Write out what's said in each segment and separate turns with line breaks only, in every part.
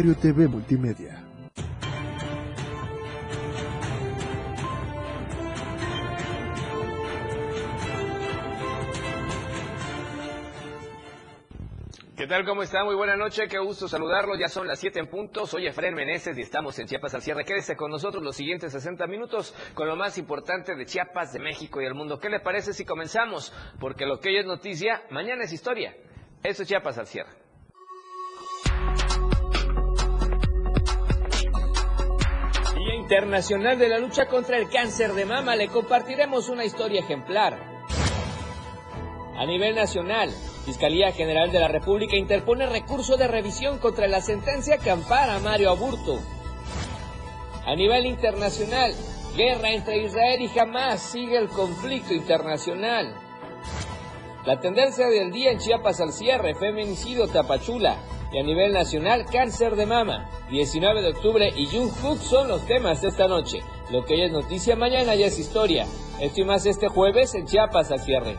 Diario TV Multimedia.
¿Qué tal? ¿Cómo está? Muy buena noche, qué gusto saludarlo. Ya son las 7 en punto. Soy Efraín Meneses y estamos en Chiapas al cierre. Quédese con nosotros los siguientes 60 minutos con lo más importante de Chiapas, de México y el mundo. ¿Qué le parece si comenzamos? Porque lo que hoy es noticia, mañana es historia. Eso es Chiapas al cierre. Internacional de la Lucha contra el Cáncer de Mama. Le compartiremos una historia ejemplar. A nivel nacional, Fiscalía General de la República interpone recurso de revisión contra la sentencia que ampara a Mario Aburto. A nivel internacional, guerra entre Israel y Hamas sigue el conflicto internacional. La tendencia del día en Chiapas al cierre, feminicidio Tapachula. Y a nivel nacional, cáncer de mama. 19 de octubre y Jung son los temas de esta noche. Lo que hoy es noticia, mañana ya es historia. Esto más este jueves en Chiapas al cierre.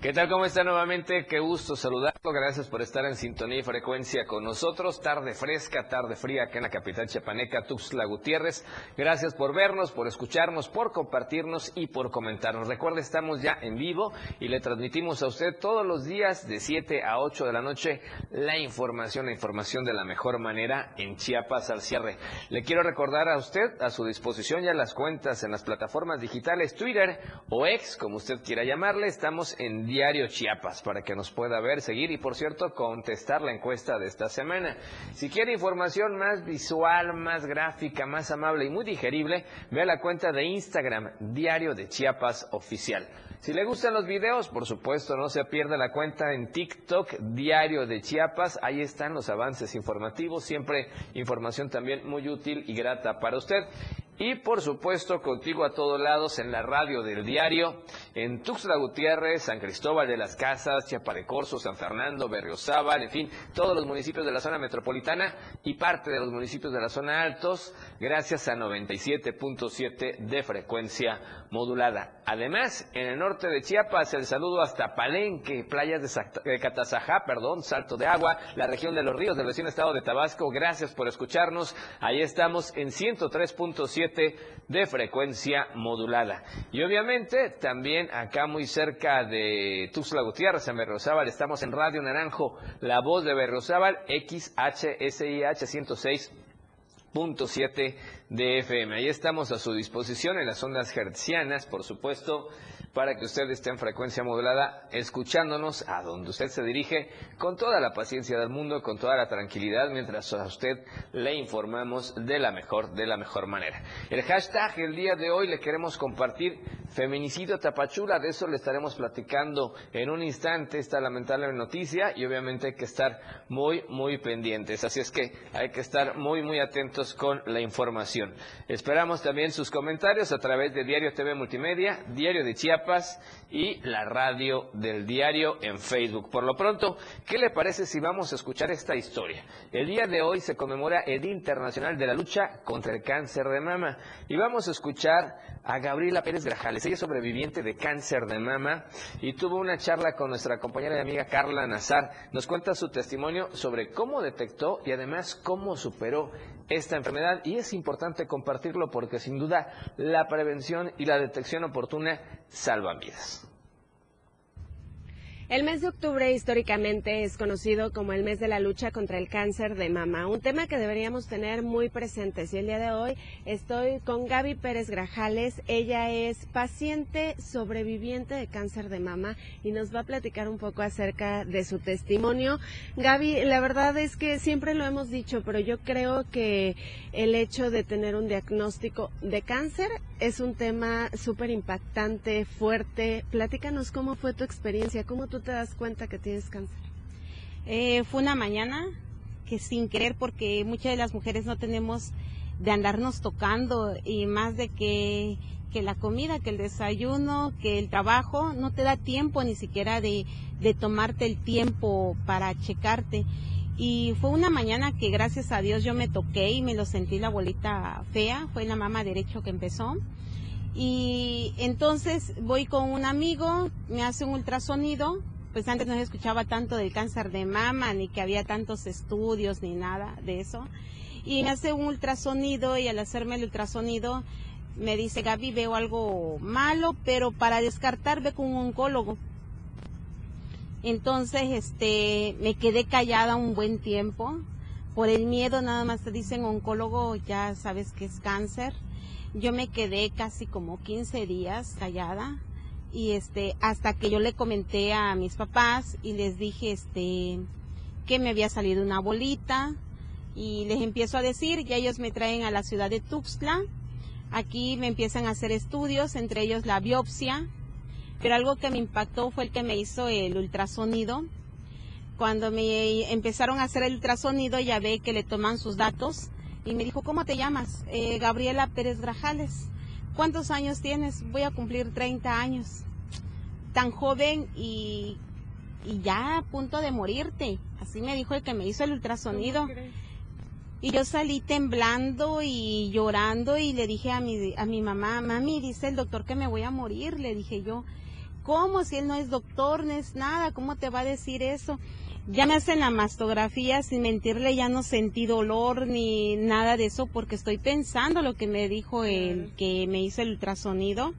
¿Qué tal? ¿Cómo está nuevamente? Qué gusto saludarlo. Gracias por estar en sintonía y frecuencia con nosotros. Tarde fresca, tarde fría acá en la capital chapaneca, Tuxtla Gutiérrez. Gracias por vernos, por escucharnos, por compartirnos y por comentarnos. Recuerde, estamos ya en vivo y le transmitimos a usted todos los días de 7 a 8 de la noche la información, la información de la mejor manera en Chiapas al cierre. Le quiero recordar a usted a su disposición ya las cuentas en las plataformas digitales Twitter o X, como usted quiera llamarle. Estamos en Diario Chiapas para que nos pueda ver, seguir y por cierto contestar la encuesta de esta semana. Si quiere información más visual, más gráfica, más amable y muy digerible, vea la cuenta de Instagram Diario de Chiapas Oficial. Si le gustan los videos, por supuesto, no se pierda la cuenta en TikTok Diario de Chiapas. Ahí están los avances informativos, siempre información también muy útil y grata para usted. Y por supuesto, contigo a todos lados en la radio del diario, en Tuxtla Gutiérrez, San Cristóbal de las Casas, Chiaparecorso, San Fernando, Berriozábal, en fin, todos los municipios de la zona metropolitana y parte de los municipios de la zona altos, gracias a 97.7 de frecuencia modulada. Además, en el norte de Chiapas, el saludo hasta Palenque, playas de Catazajá, perdón, Salto de Agua, la región de los ríos del vecino estado de Tabasco. Gracias por escucharnos. Ahí estamos en 103.7 de frecuencia modulada. Y obviamente también acá muy cerca de Tuxtla Gutiérrez, en Berrozábal, estamos en Radio Naranjo, la voz de Berrozábal, XHSIH 106.7 de FM. Ahí estamos a su disposición en las ondas hertzianas, por supuesto, para que usted esté en frecuencia modulada, escuchándonos a donde usted se dirige, con toda la paciencia del mundo, con toda la tranquilidad, mientras a usted le informamos de la mejor, de la mejor manera. El hashtag el día de hoy le queremos compartir feminicidio Tapachula, de eso le estaremos platicando en un instante esta lamentable noticia y obviamente hay que estar muy, muy pendientes. Así es que hay que estar muy, muy atentos con la información. Esperamos también sus comentarios a través de Diario TV Multimedia, Diario de Chiapas, y la radio del diario en Facebook. Por lo pronto, ¿qué le parece si vamos a escuchar esta historia? El día de hoy se conmemora el Día Internacional de la Lucha contra el Cáncer de Mama y vamos a escuchar a Gabriela Pérez Grajales. Ella es sobreviviente de cáncer de mama y tuvo una charla con nuestra compañera y amiga Carla Nazar. Nos cuenta su testimonio sobre cómo detectó y además cómo superó esta enfermedad y es importante compartirlo porque sin duda la prevención y la detección oportuna salvan vidas.
El mes de octubre históricamente es conocido como el mes de la lucha contra el cáncer de mama, un tema que deberíamos tener muy presentes. Y el día de hoy estoy con Gaby Pérez Grajales. Ella es paciente sobreviviente de cáncer de mama y nos va a platicar un poco acerca de su testimonio. Gaby, la verdad es que siempre lo hemos dicho, pero yo creo que el hecho de tener un diagnóstico de cáncer es un tema súper impactante, fuerte. Platícanos cómo fue tu experiencia, cómo tú te das cuenta que tienes cáncer?
Eh, fue una mañana que sin querer, porque muchas de las mujeres no tenemos de andarnos tocando y más de que, que la comida, que el desayuno, que el trabajo, no te da tiempo ni siquiera de, de tomarte el tiempo para checarte. Y fue una mañana que gracias a Dios yo me toqué y me lo sentí la bolita fea, fue la mama derecho que empezó. Y entonces voy con un amigo, me hace un ultrasonido, pues antes no se escuchaba tanto del cáncer de mama, ni que había tantos estudios, ni nada de eso. Y me hace un ultrasonido y al hacerme el ultrasonido me dice, Gaby, veo algo malo, pero para descartar ve con un oncólogo. Entonces, este, me quedé callada un buen tiempo. Por el miedo nada más te dicen oncólogo, ya sabes que es cáncer. Yo me quedé casi como 15 días callada y este hasta que yo le comenté a mis papás y les dije este que me había salido una bolita y les empiezo a decir y ellos me traen a la ciudad de Tuxtla aquí me empiezan a hacer estudios entre ellos la biopsia pero algo que me impactó fue el que me hizo el ultrasonido cuando me empezaron a hacer el ultrasonido ya ve que le toman sus datos y me dijo cómo te llamas eh, Gabriela Pérez Grajales ¿Cuántos años tienes? Voy a cumplir 30 años. Tan joven y, y ya a punto de morirte. Así me dijo el que me hizo el ultrasonido. Y yo salí temblando y llorando y le dije a mi, a mi mamá, mami, dice el doctor que me voy a morir. Le dije yo, ¿cómo? Si él no es doctor, no es nada, ¿cómo te va a decir eso? Ya me hacen la mastografía, sin mentirle, ya no sentí dolor ni nada de eso porque estoy pensando lo que me dijo el que me hizo el ultrasonido.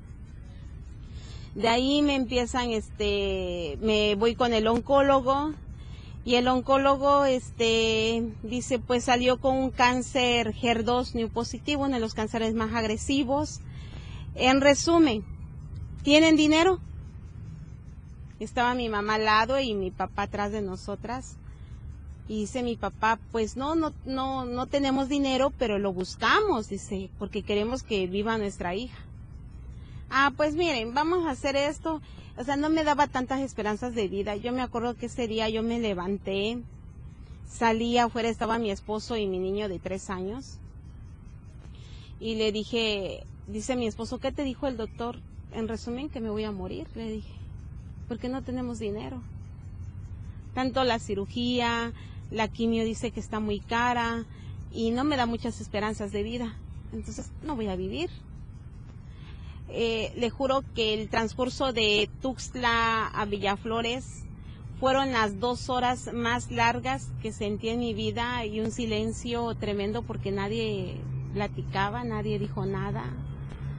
De ahí me empiezan, este, me voy con el oncólogo y el oncólogo, este, dice, pues salió con un cáncer HER2 new positivo, uno de los cánceres más agresivos. En resumen, ¿tienen dinero? Estaba mi mamá al lado y mi papá atrás de nosotras. Y dice mi papá, pues no, no, no, no tenemos dinero, pero lo buscamos, dice, porque queremos que viva nuestra hija. Ah, pues miren, vamos a hacer esto. O sea, no me daba tantas esperanzas de vida. Yo me acuerdo que ese día yo me levanté, salí afuera, estaba mi esposo y mi niño de tres años. Y le dije, dice mi esposo, ¿qué te dijo el doctor? En resumen, que me voy a morir, le dije porque no tenemos dinero. Tanto la cirugía, la quimio dice que está muy cara y no me da muchas esperanzas de vida. Entonces no voy a vivir. Eh, le juro que el transcurso de Tuxtla a Villaflores fueron las dos horas más largas que sentí en mi vida y un silencio tremendo porque nadie platicaba, nadie dijo nada.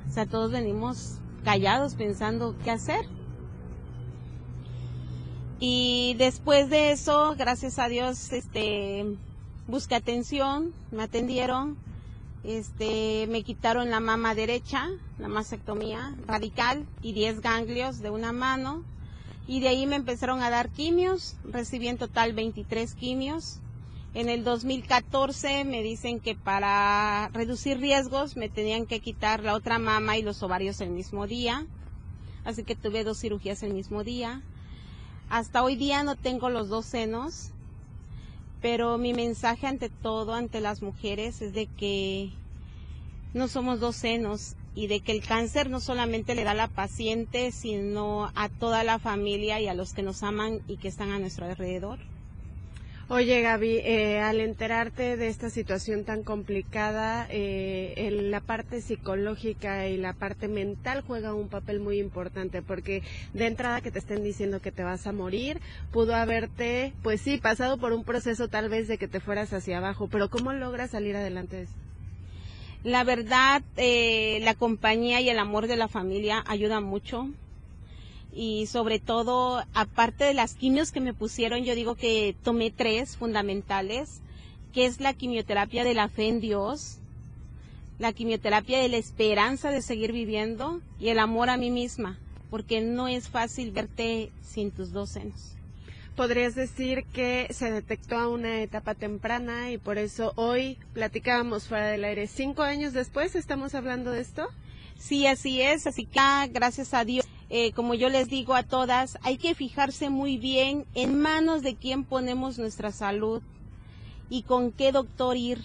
O sea, todos venimos callados pensando qué hacer. Y después de eso, gracias a Dios, este, busqué atención, me atendieron, este, me quitaron la mama derecha, la mastectomía radical y 10 ganglios de una mano. Y de ahí me empezaron a dar quimios, recibí en total 23 quimios. En el 2014 me dicen que para reducir riesgos me tenían que quitar la otra mama y los ovarios el mismo día. Así que tuve dos cirugías el mismo día. Hasta hoy día no tengo los dos senos, pero mi mensaje ante todo, ante las mujeres, es de que no somos dos senos y de que el cáncer no solamente le da a la paciente, sino a toda la familia y a los que nos aman y que están a nuestro alrededor.
Oye, Gaby, eh, al enterarte de esta situación tan complicada, eh, la parte psicológica y la parte mental juega un papel muy importante, porque de entrada que te estén diciendo que te vas a morir, pudo haberte, pues sí, pasado por un proceso tal vez de que te fueras hacia abajo, pero ¿cómo logras salir adelante de eso?
La verdad, eh, la compañía y el amor de la familia ayuda mucho y sobre todo, aparte de las quimios que me pusieron, yo digo que tomé tres fundamentales, que es la quimioterapia de la fe en Dios, la quimioterapia de la esperanza de seguir viviendo y el amor a mí misma, porque no es fácil verte sin tus dos senos.
Podrías decir que se detectó a una etapa temprana y por eso hoy platicábamos fuera del aire. Cinco años después estamos hablando de esto.
Sí, así es, así que ah, gracias a Dios eh, como yo les digo a todas, hay que fijarse muy bien en manos de quién ponemos nuestra salud y con qué doctor ir.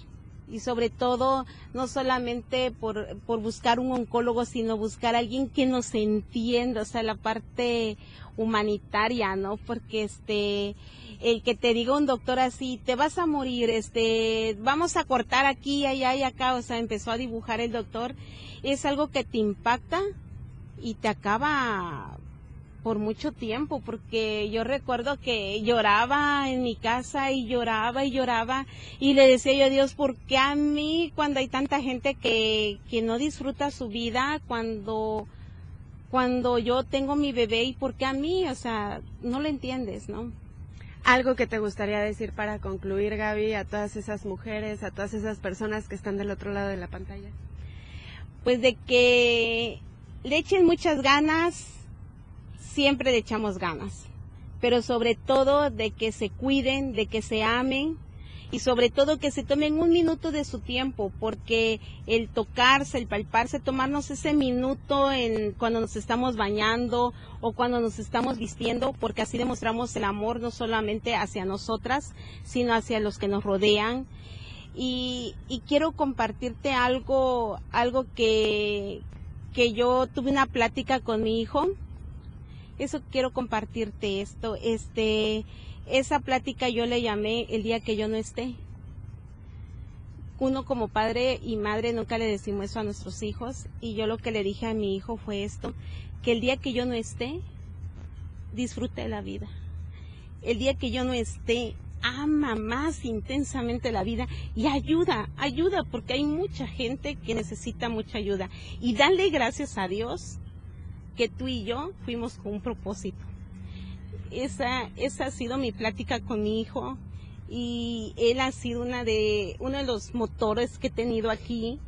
Y sobre todo no solamente por, por buscar un oncólogo, sino buscar a alguien que nos entienda, o sea, la parte humanitaria, ¿no? Porque este el que te diga un doctor así, te vas a morir, este, vamos a cortar aquí, allá y acá, o sea, empezó a dibujar el doctor, es algo que te impacta y te acaba por mucho tiempo, porque yo recuerdo que lloraba en mi casa y lloraba y lloraba y le decía yo a Dios, ¿por qué a mí cuando hay tanta gente que, que no disfruta su vida, cuando, cuando yo tengo mi bebé y por qué a mí? O sea, no lo entiendes, ¿no?
Algo que te gustaría decir para concluir, Gaby, a todas esas mujeres, a todas esas personas que están del otro lado de la pantalla.
Pues de que le echen muchas ganas, siempre le echamos ganas, pero sobre todo de que se cuiden, de que se amen y sobre todo que se tomen un minuto de su tiempo, porque el tocarse, el palparse, tomarnos ese minuto en cuando nos estamos bañando o cuando nos estamos vistiendo, porque así demostramos el amor no solamente hacia nosotras, sino hacia los que nos rodean. Y, y quiero compartirte algo, algo que, que yo tuve una plática con mi hijo eso quiero compartirte esto. Este, esa plática yo le llamé el día que yo no esté. Uno como padre y madre nunca le decimos eso a nuestros hijos y yo lo que le dije a mi hijo fue esto, que el día que yo no esté, disfrute la vida. El día que yo no esté, ama más intensamente la vida y ayuda, ayuda, porque hay mucha gente que necesita mucha ayuda. Y dale gracias a Dios que tú y yo fuimos con un propósito. Esa, esa ha sido mi plática con mi hijo y él ha sido una de, uno de los motores que he tenido aquí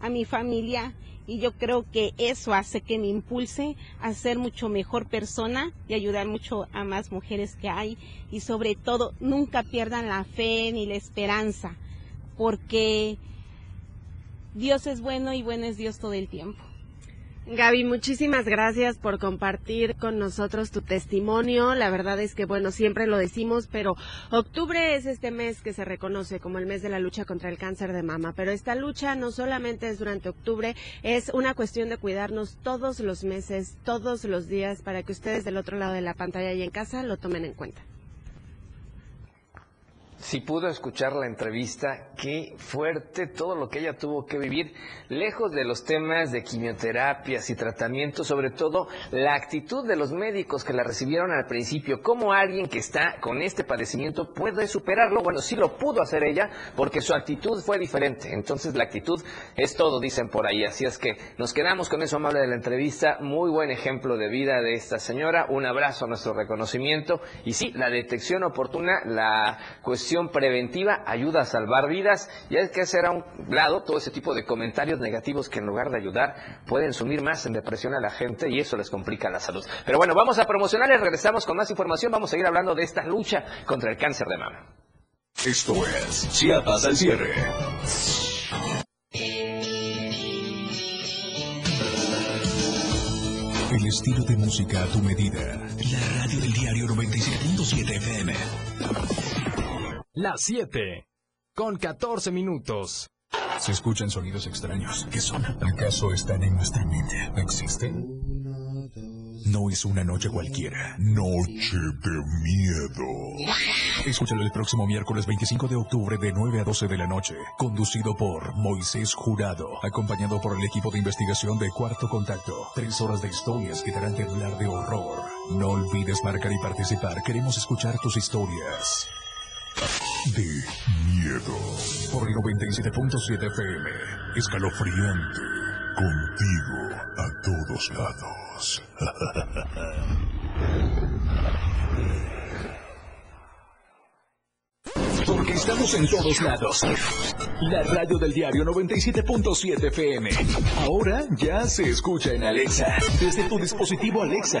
a mi familia y yo creo que eso hace que me impulse a ser mucho mejor persona y ayudar mucho a más mujeres que hay y sobre todo nunca pierdan la fe ni la esperanza porque Dios es bueno y bueno es Dios todo el tiempo.
Gaby, muchísimas gracias por compartir con nosotros tu testimonio. La verdad es que, bueno, siempre lo decimos, pero octubre es este mes que se reconoce como el mes de la lucha contra el cáncer de mama. Pero esta lucha no solamente es durante octubre, es una cuestión de cuidarnos todos los meses, todos los días, para que ustedes del otro lado de la pantalla y en casa lo tomen en cuenta
si pudo escuchar la entrevista, qué fuerte todo lo que ella tuvo que vivir, lejos de los temas de quimioterapias y tratamientos, sobre todo la actitud de los médicos que la recibieron al principio, cómo alguien que está con este padecimiento puede superarlo, bueno, sí lo pudo hacer ella, porque su actitud fue diferente, entonces la actitud es todo, dicen por ahí, así es que nos quedamos con eso amable de la entrevista, muy buen ejemplo de vida de esta señora, un abrazo a nuestro reconocimiento, y sí, la detección oportuna, la cuestión preventiva ayuda a salvar vidas y hay que hacer a un lado todo ese tipo de comentarios negativos que en lugar de ayudar pueden sumir más en depresión a la gente y eso les complica la salud. Pero bueno, vamos a promocionarles, regresamos con más información, vamos a seguir hablando de esta lucha contra el cáncer de mama.
Esto es Chiapas al cierre. El estilo de música a tu medida. La radio del diario 97.7 FM.
Las 7. Con 14 minutos.
Se escuchan sonidos extraños. ¿Qué son? ¿Acaso están en nuestra mente? ¿Existen? No es una noche cualquiera. Noche de miedo. Escúchalo el próximo miércoles 25 de octubre de 9 a 12 de la noche. Conducido por Moisés Jurado. Acompañado por el equipo de investigación de Cuarto Contacto. Tres horas de historias que darán de hablar de horror. No olvides marcar y participar. Queremos escuchar tus historias de miedo. Por el 97.7 FM. Escalofriante. Contigo a todos lados. Porque estamos en todos lados. La radio del diario 97.7 FM. Ahora ya se escucha en Alexa. Desde tu dispositivo Alexa.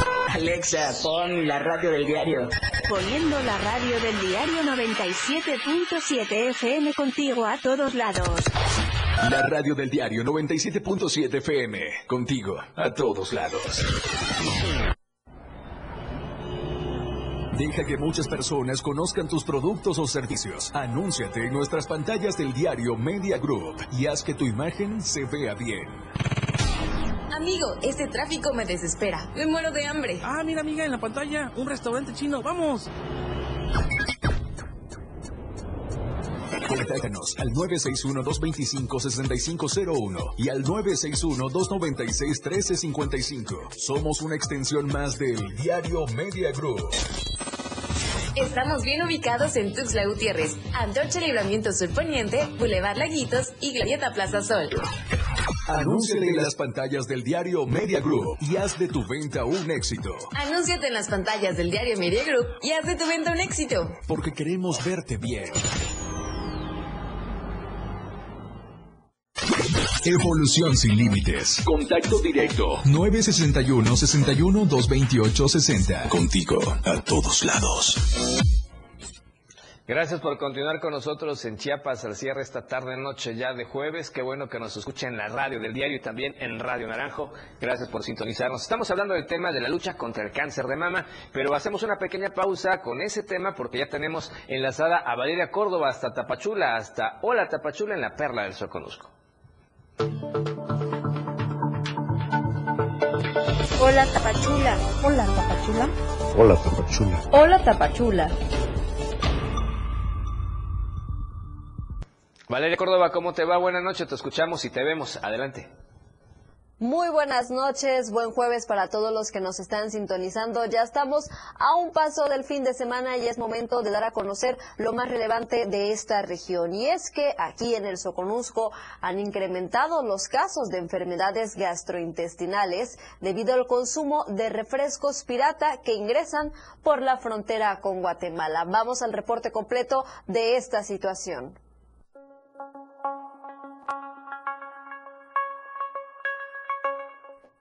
Alexa, pon la radio del diario.
Poniendo la radio del diario 97.7 FM contigo a todos lados.
La radio del diario 97.7 FM. Contigo a todos lados. Deja que muchas personas conozcan tus productos o servicios. Anúnciate en nuestras pantallas del diario Media Group y haz que tu imagen se vea bien.
Amigo, este tráfico me desespera. Me muero de hambre.
Ah, mira, amiga, en la pantalla, un restaurante chino. ¡Vamos!
Contáctanos al 961-225-6501 y al 961-296-1355. Somos una extensión más del Diario Media Group.
Estamos bien ubicados en Tuxtla Gutiérrez, Antorcha Libramiento Sur Poniente, Boulevard Laguitos y Glorieta Plaza Sol.
Anúnciate en las pantallas del diario Media Group y haz de tu venta un éxito.
Anúnciate en las pantallas del diario Media Group y haz de tu venta un éxito.
Porque queremos verte bien. Evolución sin límites. Contacto directo. 961 61 228 60. Contigo a todos lados.
Gracias por continuar con nosotros en Chiapas al cierre esta tarde noche ya de jueves. Qué bueno que nos escuchen en la radio del diario y también en Radio Naranjo. Gracias por sintonizarnos. Estamos hablando del tema de la lucha contra el cáncer de mama, pero hacemos una pequeña pausa con ese tema porque ya tenemos enlazada a Valeria Córdoba hasta Tapachula, hasta Hola Tapachula en la Perla del Soconusco.
Hola Tapachula. Hola Tapachula.
Hola, Tapachula.
Hola Tapachula.
Valeria Córdoba, ¿cómo te va? Buenas noches, te escuchamos y te vemos. Adelante.
Muy buenas noches, buen jueves para todos los que nos están sintonizando. Ya estamos a un paso del fin de semana y es momento de dar a conocer lo más relevante de esta región. Y es que aquí en el Soconusco han incrementado los casos de enfermedades gastrointestinales debido al consumo de refrescos pirata que ingresan por la frontera con Guatemala. Vamos al reporte completo de esta situación.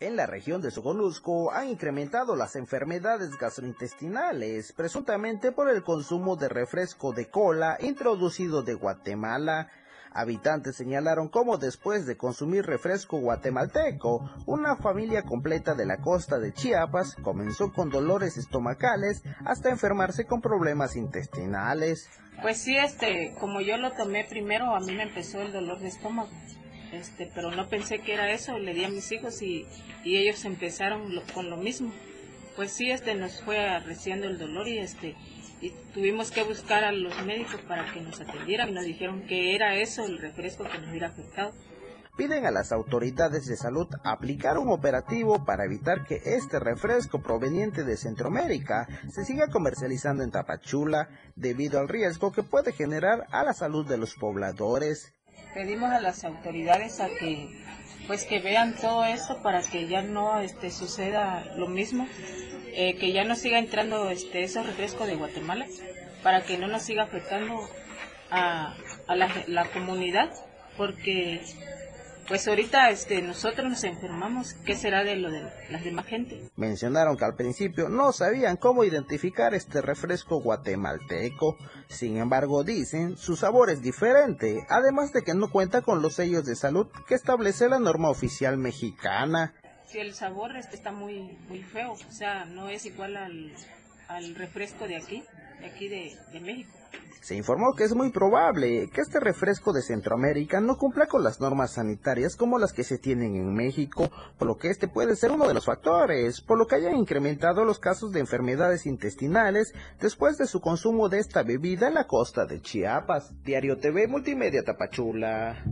En la región de Soconusco han incrementado las enfermedades gastrointestinales, presuntamente por el consumo de refresco de cola introducido de Guatemala. Habitantes señalaron cómo después de consumir refresco guatemalteco, una familia completa de la costa de Chiapas comenzó con dolores estomacales hasta enfermarse con problemas intestinales.
Pues sí, este, como yo lo tomé primero, a mí me empezó el dolor de estómago este, pero no pensé que era eso, le di a mis hijos y, y ellos empezaron lo- con lo mismo. Pues sí, este, nos fue arreciando el dolor y este, y tuvimos que buscar a los médicos para que nos atendieran y nos dijeron que era eso el refresco que nos hubiera afectado.
Piden a las autoridades de salud aplicar un operativo para evitar que este refresco proveniente de Centroamérica se siga comercializando en Tapachula debido al riesgo que puede generar a la salud de los pobladores.
Pedimos a las autoridades a que pues que vean todo esto para que ya no este suceda lo mismo, eh, que ya no siga entrando este esos refrescos de Guatemala, para que no nos siga afectando a, a la, la comunidad, porque pues ahorita este nosotros nos enfermamos, ¿qué será de lo de las demás gente?
Mencionaron que al principio no sabían cómo identificar este refresco guatemalteco. Sin embargo, dicen, su sabor es diferente, además de que no cuenta con los sellos de salud que establece la norma oficial mexicana.
Si el sabor este está muy muy feo, o sea, no es igual al, al refresco de aquí, de aquí de, de México.
Se informó que es muy probable que este refresco de Centroamérica no cumpla con las normas sanitarias como las que se tienen en México, por lo que este puede ser uno de los factores, por lo que hayan incrementado los casos de enfermedades intestinales después de su consumo de esta bebida en la costa de Chiapas. Diario TV Multimedia Tapachula.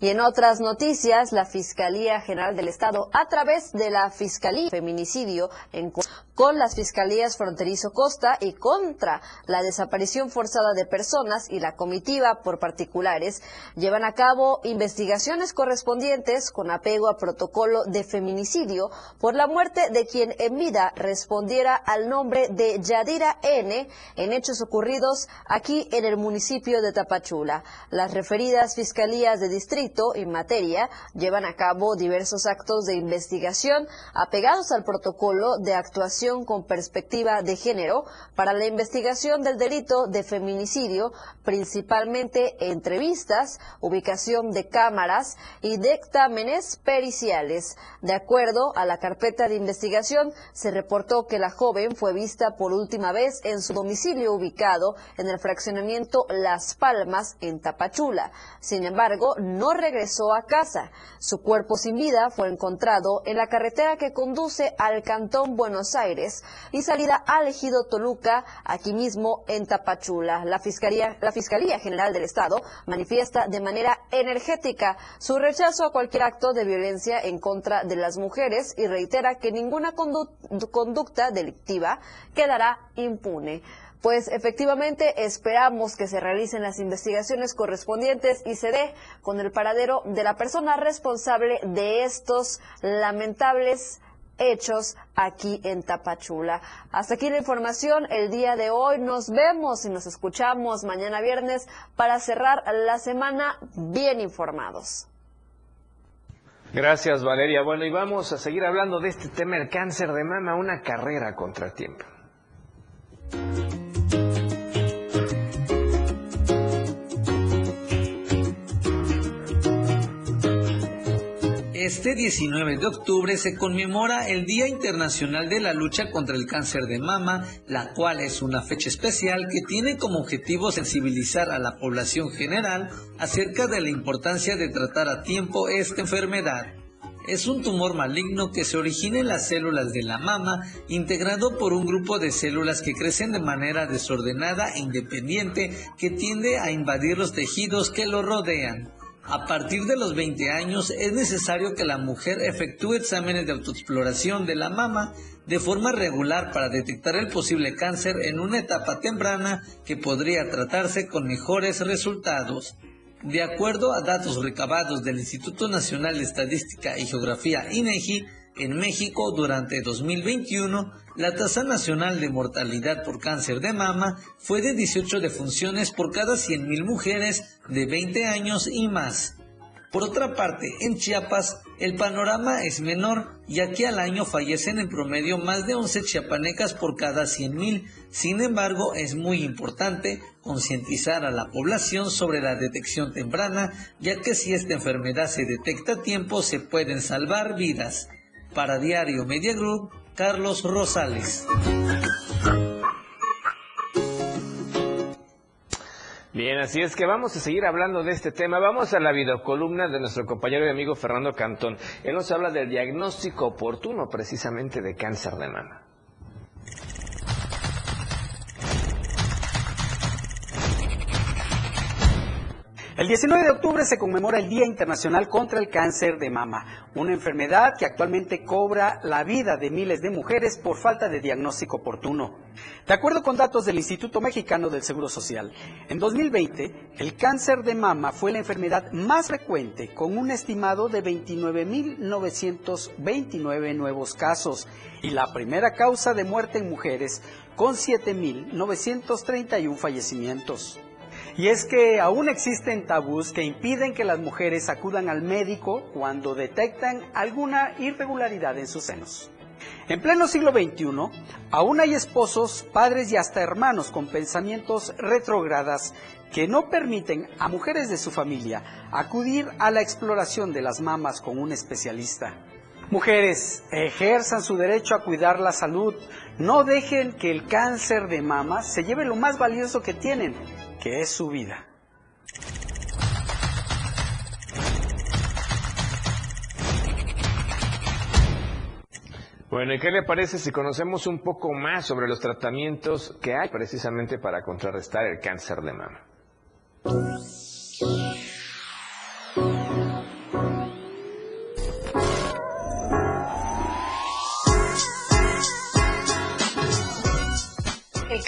Y en otras noticias, la Fiscalía General del Estado, a través de la Fiscalía Feminicidio, en con las Fiscalías Fronterizo Costa y contra la desaparición forzada de personas y la comitiva por particulares, llevan a cabo investigaciones correspondientes con apego a protocolo de feminicidio por la muerte de quien en vida respondiera al nombre de Yadira N en hechos ocurridos aquí en el municipio de Tapachula. Las referidas Fiscalías de Distrito y materia llevan a cabo diversos actos de investigación apegados al protocolo de actuación con perspectiva de género para la investigación del delito de feminicidio, principalmente entrevistas, ubicación de cámaras y dictámenes periciales. De acuerdo a la carpeta de investigación, se reportó que la joven fue vista por última vez en su domicilio ubicado en el fraccionamiento Las Palmas, en Tapachula. Sin embargo, no regresó a casa. Su cuerpo sin vida fue encontrado en la carretera que conduce al Cantón Buenos Aires y salida al ejido Toluca, aquí mismo en Tapachula. La Fiscalía, la Fiscalía General del Estado manifiesta de manera energética su rechazo a cualquier acto de violencia en contra de las mujeres y reitera que ninguna conducta delictiva quedará impune pues efectivamente esperamos que se realicen las investigaciones correspondientes y se dé con el paradero de la persona responsable de estos lamentables hechos aquí en Tapachula. Hasta aquí la información el día de hoy. Nos vemos y nos escuchamos mañana viernes para cerrar la semana bien informados.
Gracias Valeria. Bueno, y vamos a seguir hablando de este tema, el cáncer de mama, una carrera contra
Este 19 de octubre se conmemora el Día Internacional de la Lucha contra el Cáncer de Mama, la cual es una fecha especial que tiene como objetivo sensibilizar a la población general acerca de la importancia de tratar a tiempo esta enfermedad. Es un tumor maligno que se origina en las células de la mama, integrado por un grupo de células que crecen de manera desordenada e independiente que tiende a invadir los tejidos que lo rodean. A partir de los 20 años es necesario que la mujer efectúe exámenes de autoexploración de la mama de forma regular para detectar el posible cáncer en una etapa temprana que podría tratarse con mejores resultados. De acuerdo a datos recabados del Instituto Nacional de Estadística y Geografía INEGI, en México, durante 2021, la tasa nacional de mortalidad por cáncer de mama fue de 18 defunciones por cada 100.000 mujeres de 20 años y más. Por otra parte, en Chiapas el panorama es menor, ya que al año fallecen en promedio más de 11 chiapanecas por cada 100.000. Sin embargo, es muy importante concientizar a la población sobre la detección temprana, ya que si esta enfermedad se detecta a tiempo se pueden salvar vidas. Para Diario Media Group, Carlos Rosales.
Bien, así es que vamos a seguir hablando de este tema. Vamos a la videocolumna de nuestro compañero y amigo Fernando Cantón. Él nos habla del diagnóstico oportuno precisamente de cáncer de mama.
El 19 de octubre se conmemora el Día Internacional contra el Cáncer de Mama, una enfermedad que actualmente cobra la vida de miles de mujeres por falta de diagnóstico oportuno. De acuerdo con datos del Instituto Mexicano del Seguro Social, en 2020 el cáncer de mama fue la enfermedad más frecuente con un estimado de 29.929 nuevos casos y la primera causa de muerte en mujeres con 7.931 fallecimientos. Y es que aún existen tabús que impiden que las mujeres acudan al médico cuando detectan alguna irregularidad en sus senos. En pleno siglo XXI, aún hay esposos, padres y hasta hermanos con pensamientos retrógradas que no permiten a mujeres de su familia acudir a la exploración de las mamas con un especialista. Mujeres, ejerzan su derecho a cuidar la salud. No dejen que el cáncer de mama se lleve lo más valioso que tienen, es su vida.
Bueno, ¿y qué le parece si conocemos un poco más sobre los tratamientos que hay precisamente para contrarrestar el cáncer de mama?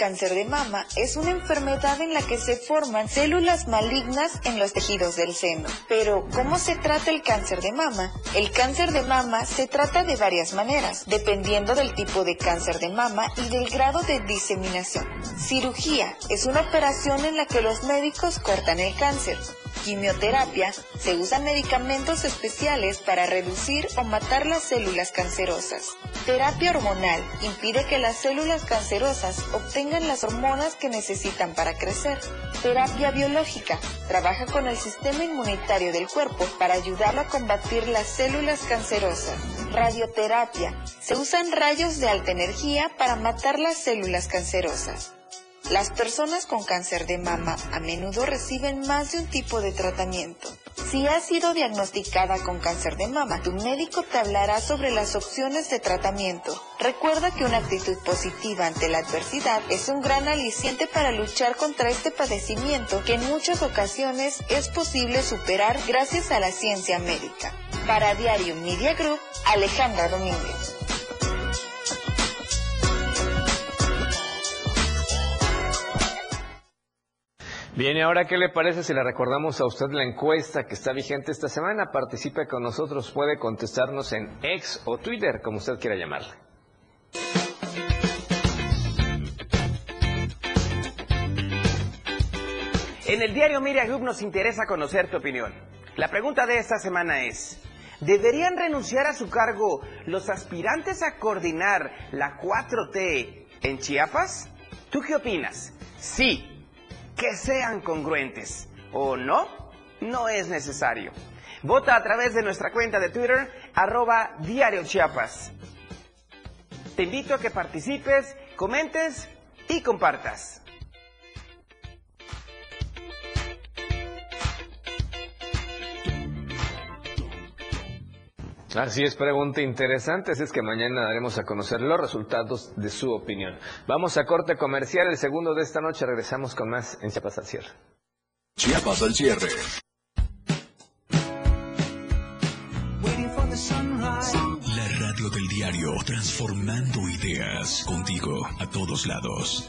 Cáncer de mama es una enfermedad en la que se forman células malignas en los tejidos del seno. Pero, ¿cómo se trata el cáncer de mama? El cáncer de mama se trata de varias maneras, dependiendo del tipo de cáncer de mama y del grado de diseminación. Cirugía es una operación en la que los médicos cortan el cáncer. Quimioterapia, se usan medicamentos especiales para reducir o matar las células cancerosas. Terapia hormonal impide que las células cancerosas obtengan las hormonas que necesitan para crecer. Terapia biológica trabaja con el sistema inmunitario del cuerpo para ayudarlo a combatir las células cancerosas. Radioterapia se usan rayos de alta energía para matar las células cancerosas. Las personas con cáncer de mama a menudo reciben más de un tipo de tratamiento. Si has sido diagnosticada con cáncer de mama, tu médico te hablará sobre las opciones de tratamiento. Recuerda que una actitud positiva ante la adversidad es un gran aliciente para luchar contra este padecimiento que en muchas ocasiones es posible superar gracias a la ciencia médica. Para Diario Media Group, Alejandra Domínguez.
Bien, y ahora, ¿qué le parece si le recordamos a usted la encuesta que está vigente esta semana? Participe con nosotros, puede contestarnos en X o Twitter, como usted quiera llamarle.
En el diario Media Group nos interesa conocer tu opinión. La pregunta de esta semana es, ¿deberían renunciar a su cargo los aspirantes a coordinar la 4T en Chiapas? ¿Tú qué opinas? Sí, que sean congruentes. ¿O no? No es necesario. Vota a través de nuestra cuenta de Twitter, arroba Diario Chiapas. Te invito a que participes, comentes y compartas.
Así es, pregunta interesante, así es que mañana daremos a conocer los resultados de su opinión. Vamos a corte comercial, el segundo de esta noche, regresamos con más en Chiapas al cierre.
Chiapas al cierre. La radio del diario, transformando ideas, contigo a todos lados.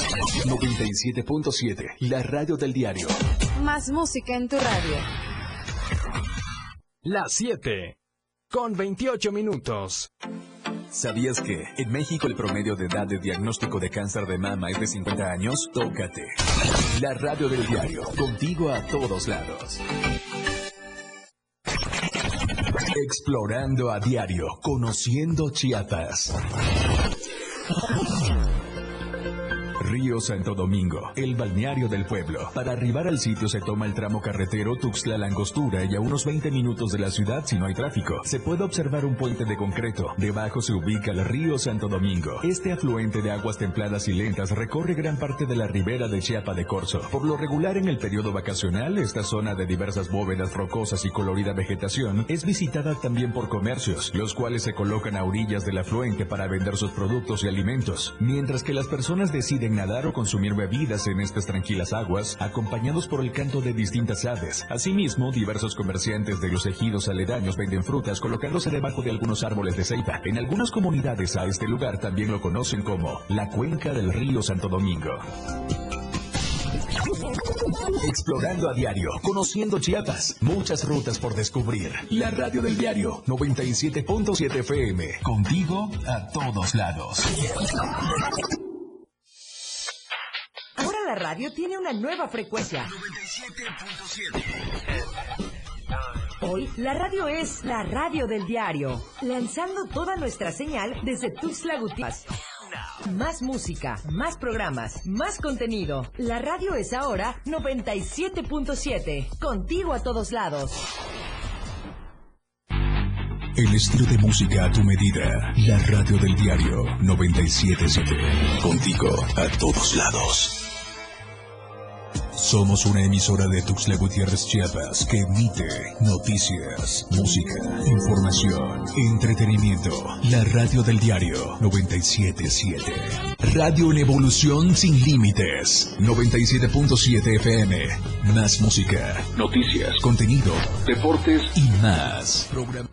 97.7, la radio del diario.
Más música en tu radio.
Las 7. Con 28 minutos.
¿Sabías que en México el promedio de edad de diagnóstico de cáncer de mama es de 50 años? Tócate. La radio del diario, contigo a todos lados. Explorando a diario, conociendo Chiapas. Río Santo Domingo, el balneario del pueblo. Para arribar al sitio se toma el tramo carretero Tuxtla Langostura y a unos 20 minutos de la ciudad si no hay tráfico. Se puede observar un puente de concreto. Debajo se ubica el río Santo Domingo. Este afluente de aguas templadas y lentas recorre gran parte de la ribera de Chiapa de Corzo. Por lo regular en el periodo vacacional, esta zona de diversas bóvedas rocosas y colorida vegetación es visitada también por comercios, los cuales se colocan a orillas del afluente para vender sus productos y alimentos, mientras que las personas deciden nadar o consumir bebidas en estas tranquilas aguas, acompañados por el canto de distintas aves. Asimismo, diversos comerciantes de los ejidos aledaños venden frutas colocándose debajo de algunos árboles de ceiba. En algunas comunidades a este lugar también lo conocen como la cuenca del río Santo Domingo. Explorando a diario, conociendo Chiapas, muchas rutas por descubrir. La radio del diario 97.7 FM, contigo a todos lados.
La radio tiene una nueva frecuencia. Hoy la radio es la radio del diario, lanzando toda nuestra señal desde Tuxtla Gutiérrez. Más música, más programas, más contenido. La radio es ahora 97.7, contigo a todos lados.
El estilo de música a tu medida. La radio del diario 977. Contigo a todos lados. Somos una emisora de Tuxtla Gutiérrez Chiapas que emite noticias, música, información, entretenimiento. La radio del diario 977. Radio en evolución sin límites. 97.7 FM. Más música, noticias, contenido, deportes y más. Programa-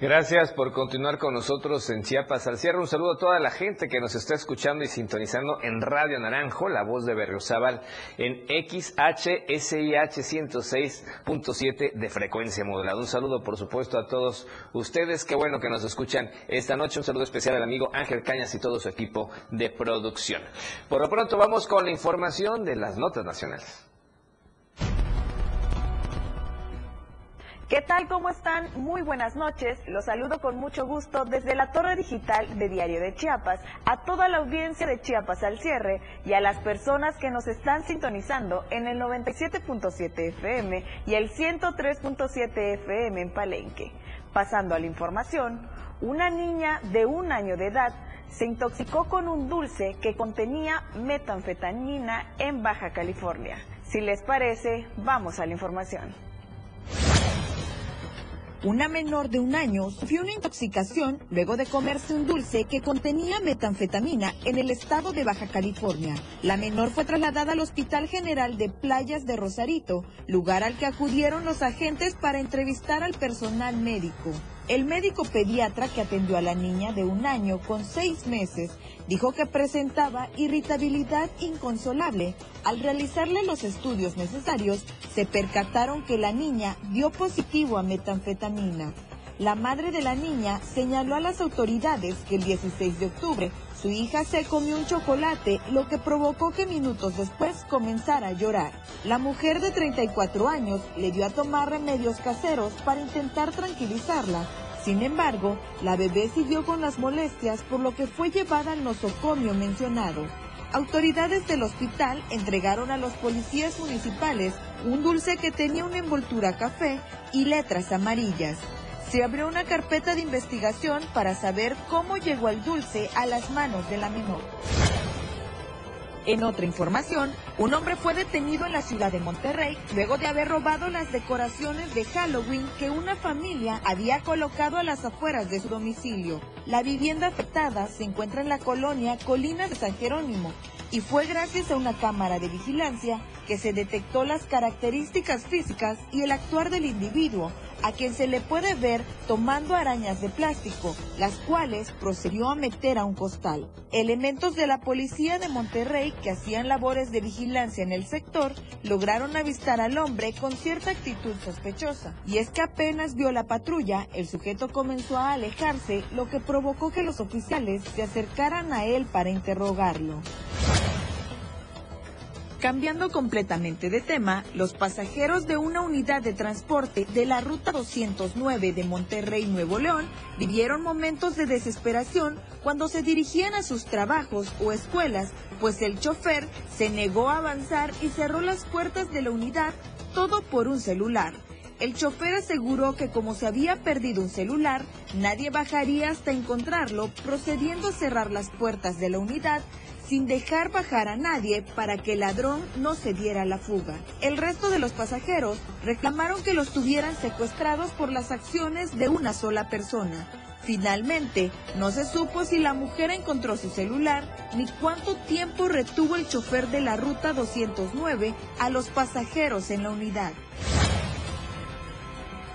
Gracias por continuar con nosotros en Chiapas al cierre. Un saludo a toda la gente que nos está escuchando y sintonizando en Radio Naranjo, la voz de Berriozábal, en XHSIH 106.7 de frecuencia modulada. Un saludo, por supuesto, a todos ustedes. Qué bueno que nos escuchan esta noche. Un saludo especial al amigo Ángel Cañas y todo su equipo de producción. Por lo pronto, vamos con la información de las notas nacionales.
¿Qué tal? ¿Cómo están? Muy buenas noches. Los saludo con mucho gusto desde la Torre Digital de Diario de Chiapas, a toda la audiencia de Chiapas al cierre y a las personas que nos están sintonizando en el 97.7 FM y el 103.7 FM en Palenque. Pasando a la información, una niña de un año de edad se intoxicó con un dulce que contenía metanfetamina en Baja California. Si les parece, vamos a la información.
Una menor de un año sufrió una intoxicación luego de comerse un dulce que contenía metanfetamina en el estado de Baja California. La menor fue trasladada al Hospital General de Playas de Rosarito, lugar al que acudieron los agentes para entrevistar al personal médico. El médico pediatra que atendió a la niña de un año con seis meses dijo que presentaba irritabilidad inconsolable. Al realizarle los estudios necesarios, se percataron que la niña dio positivo a metanfetamina. La madre de la niña señaló a las autoridades que el 16 de octubre su hija se comió un chocolate, lo que provocó que minutos después comenzara a llorar. La mujer de 34 años le dio a tomar remedios caseros para intentar tranquilizarla. Sin embargo, la bebé siguió con las molestias, por lo que fue llevada al nosocomio mencionado. Autoridades del hospital entregaron a los policías municipales un dulce que tenía una envoltura café y letras amarillas. Se abrió una carpeta de investigación para saber cómo llegó el dulce a las manos de la menor. En otra información, un hombre fue detenido en la ciudad de Monterrey luego de haber robado las decoraciones de Halloween que una familia había colocado a las afueras de su domicilio. La vivienda afectada se encuentra en la colonia Colinas de San Jerónimo y fue gracias a una cámara de vigilancia que se detectó las características físicas y el actuar del individuo, a quien se le puede ver tomando arañas de plástico, las cuales procedió a meter a un costal. Elementos de la policía de Monterrey que hacían labores de vigilancia en el sector lograron avistar al hombre con cierta actitud sospechosa. Y es que apenas vio la patrulla, el sujeto comenzó a alejarse, lo que provocó que los oficiales se acercaran a él para interrogarlo. Cambiando completamente de tema, los pasajeros de una unidad de transporte de la Ruta 209 de Monterrey, Nuevo León, vivieron momentos de desesperación cuando se dirigían a sus trabajos o escuelas, pues el chofer se negó a avanzar y cerró las puertas de la unidad, todo por un celular. El chofer aseguró que como se había perdido un celular, nadie bajaría hasta encontrarlo, procediendo a cerrar las puertas de la unidad sin dejar bajar a nadie para que el ladrón no se diera la fuga. El resto de los pasajeros reclamaron que los tuvieran secuestrados por las acciones de una sola persona. Finalmente, no se supo si la mujer encontró su celular ni cuánto tiempo retuvo el chofer de la ruta 209 a los pasajeros en la unidad.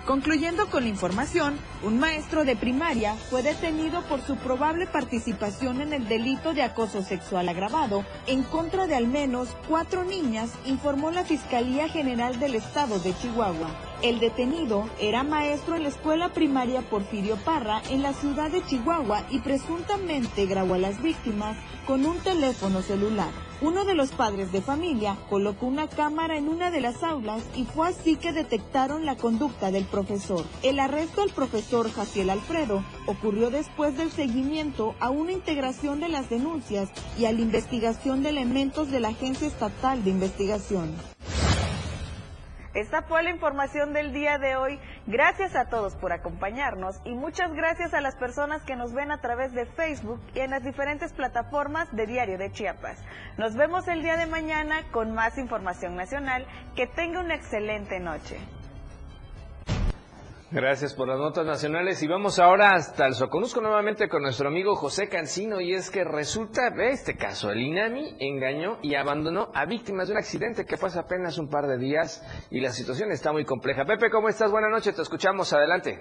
Concluyendo con la información, un maestro de primaria fue detenido por su probable participación en el delito de acoso sexual agravado en contra de al menos cuatro niñas, informó la Fiscalía General del Estado de Chihuahua. El detenido era maestro en la escuela primaria Porfirio Parra en la ciudad de Chihuahua y presuntamente grabó a las víctimas con un teléfono celular. Uno de los padres de familia colocó una cámara en una de las aulas y fue así que detectaron la conducta del profesor. El arresto al profesor Jaciel Alfredo ocurrió después del seguimiento a una integración de las denuncias y a la investigación de elementos de la Agencia Estatal de Investigación. Esta fue la información del día de hoy.
Gracias a todos por acompañarnos y muchas gracias a las personas que nos ven a través de Facebook y en las diferentes plataformas de Diario de Chiapas. Nos vemos el día de mañana con más información nacional. Que tenga una excelente noche.
Gracias por las notas nacionales y vamos ahora hasta el Soconusco nuevamente con nuestro amigo José Cancino y es que resulta, ve este caso, el INAMI engañó y abandonó a víctimas de un accidente que fue hace apenas un par de días y la situación está muy compleja. Pepe, ¿cómo estás? Buenas noches, te escuchamos, adelante.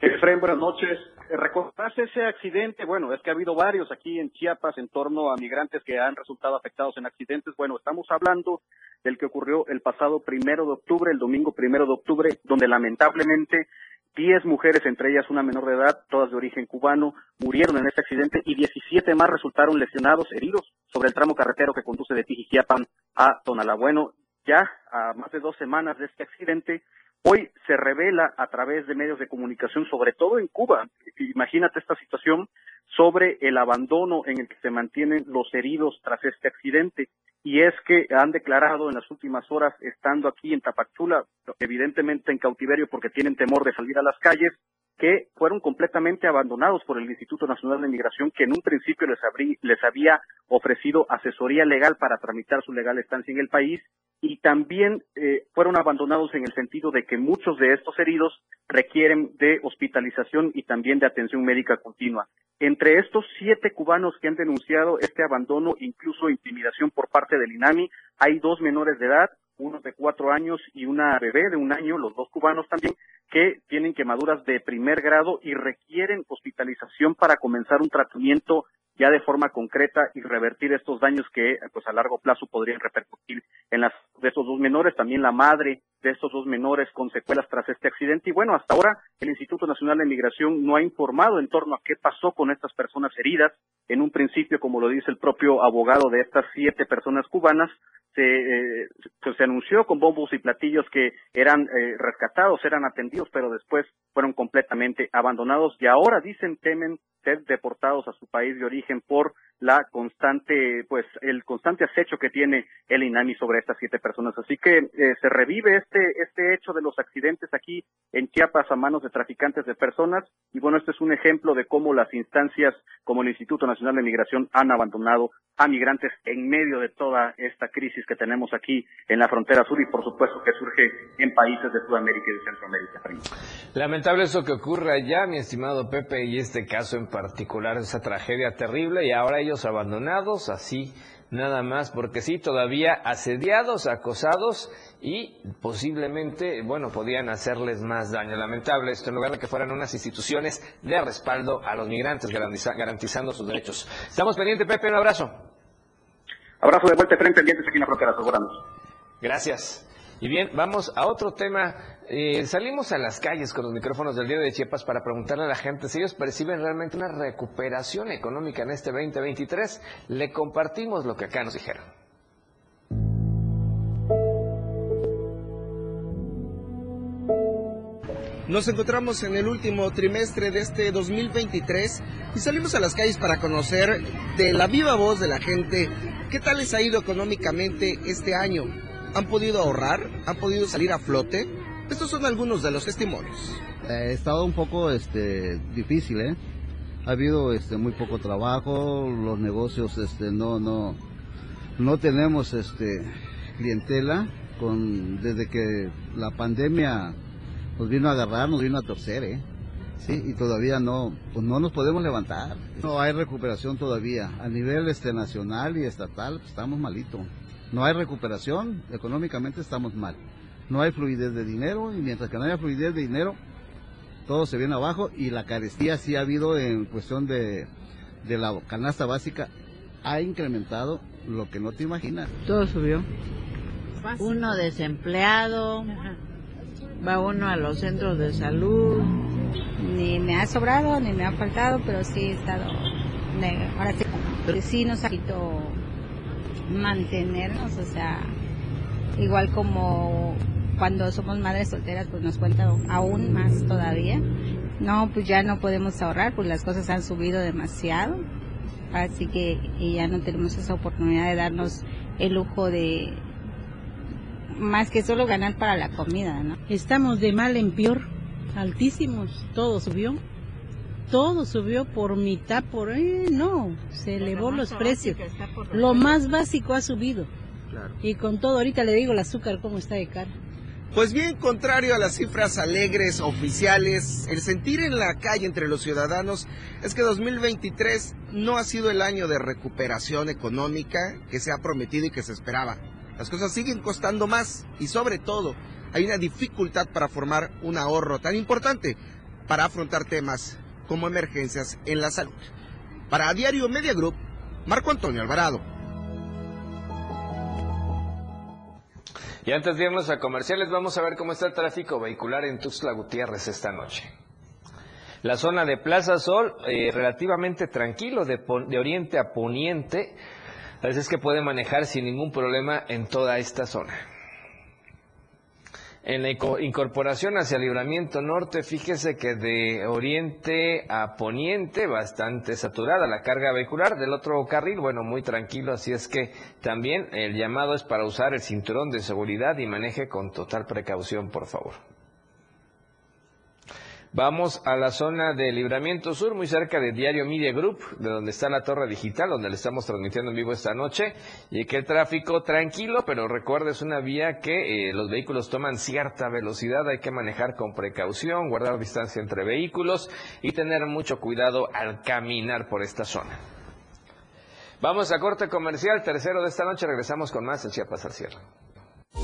Efraín, buenas noches. ¿Recordarse ese accidente? Bueno, es que ha habido varios aquí en Chiapas en torno a migrantes que han resultado afectados en accidentes. Bueno, estamos hablando del que ocurrió el pasado primero de octubre, el domingo primero de octubre, donde lamentablemente diez mujeres, entre ellas una menor de edad, todas de origen cubano, murieron en este accidente y 17 más resultaron lesionados, heridos, sobre el tramo carretero que conduce de Tijiquiapan a Tonalá. Bueno, ya a más de dos semanas de este accidente, Hoy se revela a través de medios de comunicación, sobre todo en Cuba, imagínate esta situación, sobre el abandono en el que se mantienen los heridos tras este accidente. Y es que han declarado en las últimas horas, estando aquí en Tapachula, evidentemente en cautiverio porque tienen temor de salir a las calles, que fueron completamente abandonados por el Instituto Nacional de Migración, que en un principio les, les había ofrecido asesoría legal para tramitar su legal estancia en el país y también eh, fueron abandonados en el sentido de que muchos de estos heridos requieren de hospitalización y también de atención médica continua. Entre estos siete cubanos que han denunciado este abandono, incluso intimidación por parte del INAMI, hay dos menores de edad, uno de cuatro años y una bebé de un año, los dos cubanos también, que tienen quemaduras de primer grado y requieren hospitalización para comenzar un tratamiento ya de forma concreta y revertir estos daños que pues a largo plazo podrían repercutir en las de estos dos menores, también la madre de estos dos menores con secuelas tras este accidente. Y bueno, hasta ahora el Instituto Nacional de Migración no ha informado en torno a qué pasó con estas personas heridas. En un principio, como lo dice el propio abogado de estas siete personas cubanas, se, eh, pues se anunció con bombos y platillos que eran eh, rescatados, eran atendidos, pero después fueron completamente abandonados y ahora dicen temen ser deportados a su país de origen por la constante, pues el constante acecho que tiene el INAMI sobre estas siete personas. Así que eh, se revive este este hecho de los accidentes aquí en Chiapas a manos de traficantes de personas y bueno, este es un ejemplo de cómo las instancias como el Instituto Nacional de Migración han abandonado a migrantes en medio de toda esta crisis que tenemos aquí en la frontera sur y por supuesto que surge en países de Sudamérica y de Centroamérica.
Lamentable eso que ocurre allá, mi estimado Pepe, y este caso en particular, esa tragedia terrible y ahora ellos abandonados así nada más, porque sí, todavía asediados, acosados y posiblemente, bueno, podían hacerles más daño. Lamentable esto, en lugar de que fueran unas instituciones de respaldo a los migrantes, garantizando sus derechos. Estamos pendientes, Pepe, un abrazo.
Abrazo de vuelta, frente pendientes aquí en la frontera,
Gracias. Y bien, vamos a otro tema. Eh, salimos a las calles con los micrófonos del Día de Chiapas para preguntarle a la gente si ellos perciben realmente una recuperación económica en este 2023. Le compartimos lo que acá nos dijeron.
Nos encontramos en el último trimestre de este 2023 y salimos a las calles para conocer de la viva voz de la gente qué tal les ha ido económicamente este año han podido ahorrar, han podido salir a flote. Estos son algunos de los testimonios.
Ha estado un poco este, difícil, ¿eh? Ha habido este, muy poco trabajo, los negocios este, no, no, no tenemos este, clientela. Con, desde que la pandemia nos vino a agarrar, nos vino a torcer, ¿eh? Sí, y todavía no, pues no nos podemos levantar. No hay recuperación todavía. A nivel este, nacional y estatal pues, estamos malitos. No hay recuperación, económicamente estamos mal. No hay fluidez de dinero y mientras que no haya fluidez de dinero, todo se viene abajo y la carestía sí ha habido en cuestión de, de la canasta básica, ha incrementado lo que no te imaginas.
Todo subió. Uno desempleado, va uno a los centros de salud.
Ni me ha sobrado ni me ha faltado, pero sí he estado. Ahora sí, sí nos ha quitado mantenernos, o sea, igual como cuando somos madres solteras, pues nos cuenta aún más todavía. No, pues ya no podemos ahorrar, pues las cosas han subido demasiado, así que y ya no tenemos esa oportunidad de darnos el lujo de más que solo ganar para la comida, ¿no?
Estamos de mal en peor, altísimos, todo subió. Todo subió por mitad, por... Eh, no, se elevó los precios. Lo más básico ha subido. Y con todo, ahorita le digo el azúcar cómo está de cara.
Pues bien, contrario a las cifras alegres oficiales, el sentir en la calle entre los ciudadanos es que 2023 no ha sido el año de recuperación económica que se ha prometido y que se esperaba. Las cosas siguen costando más y sobre todo hay una dificultad para formar un ahorro tan importante para afrontar temas como emergencias en la salud. Para Diario Media Group, Marco Antonio Alvarado.
Y antes de irnos a comerciales, vamos a ver cómo está el tráfico vehicular en Tuxtla Gutiérrez esta noche. La zona de Plaza Sol, eh, relativamente tranquilo, de, de oriente a poniente, así es que puede manejar sin ningún problema en toda esta zona. En la incorporación hacia Libramiento Norte, fíjese que de oriente a poniente, bastante saturada la carga vehicular. Del otro carril, bueno, muy tranquilo, así es que también el llamado es para usar el cinturón de seguridad y maneje con total precaución, por favor. Vamos a la zona de Libramiento Sur, muy cerca de Diario Media Group, de donde está la torre digital, donde le estamos transmitiendo en vivo esta noche, y que el tráfico tranquilo, pero recuerde, es una vía que eh, los vehículos toman cierta velocidad, hay que manejar con precaución, guardar distancia entre vehículos y tener mucho cuidado al caminar por esta zona. Vamos a corte comercial, tercero de esta noche, regresamos con más en Chiapas al cierre.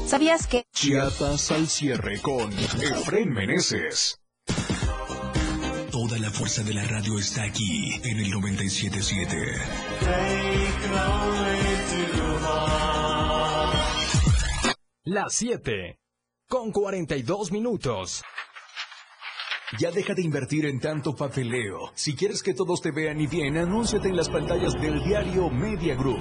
¿Sabías que?
Chiapas al cierre con Efren Meneses. Toda la fuerza de la radio está aquí en el 977.
Las 7 con 42 minutos.
Ya deja de invertir en tanto papeleo. Si quieres que todos te vean y bien, anúnciate en las pantallas del diario Media Group.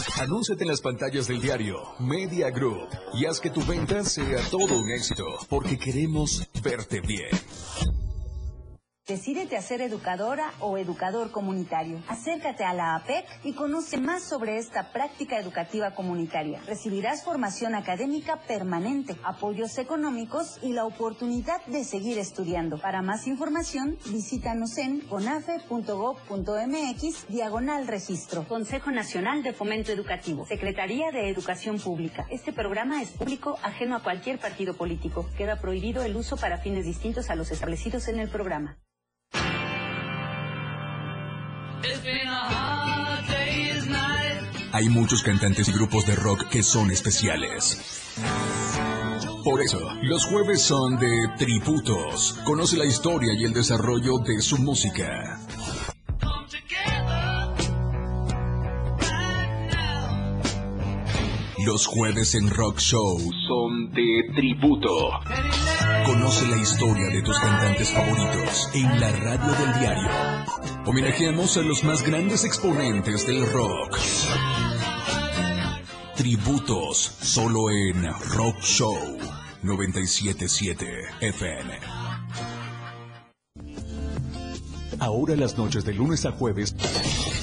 Anúnciate en las pantallas del diario Media Group y haz que tu venta sea todo un éxito, porque queremos verte bien.
Decídete a ser educadora o educador comunitario. Acércate a la APEC y conoce más sobre esta práctica educativa comunitaria. Recibirás formación académica permanente, apoyos económicos y la oportunidad de seguir estudiando. Para más información, visítanos en conafe.gov.mx diagonal registro. Consejo Nacional de Fomento Educativo. Secretaría de Educación Pública. Este programa es público ajeno a cualquier partido político. Queda prohibido el uso para fines distintos a los establecidos en el programa.
Hay muchos cantantes y grupos de rock que son especiales. Por eso, los jueves son de tributos. Conoce la historia y el desarrollo de su música. Los jueves en Rock Show son de tributo. Conoce la historia de tus cantantes favoritos en la radio del diario. Homenajeamos a los más grandes exponentes del rock. Tributos solo en Rock Show 977 FM. Ahora las noches de lunes a jueves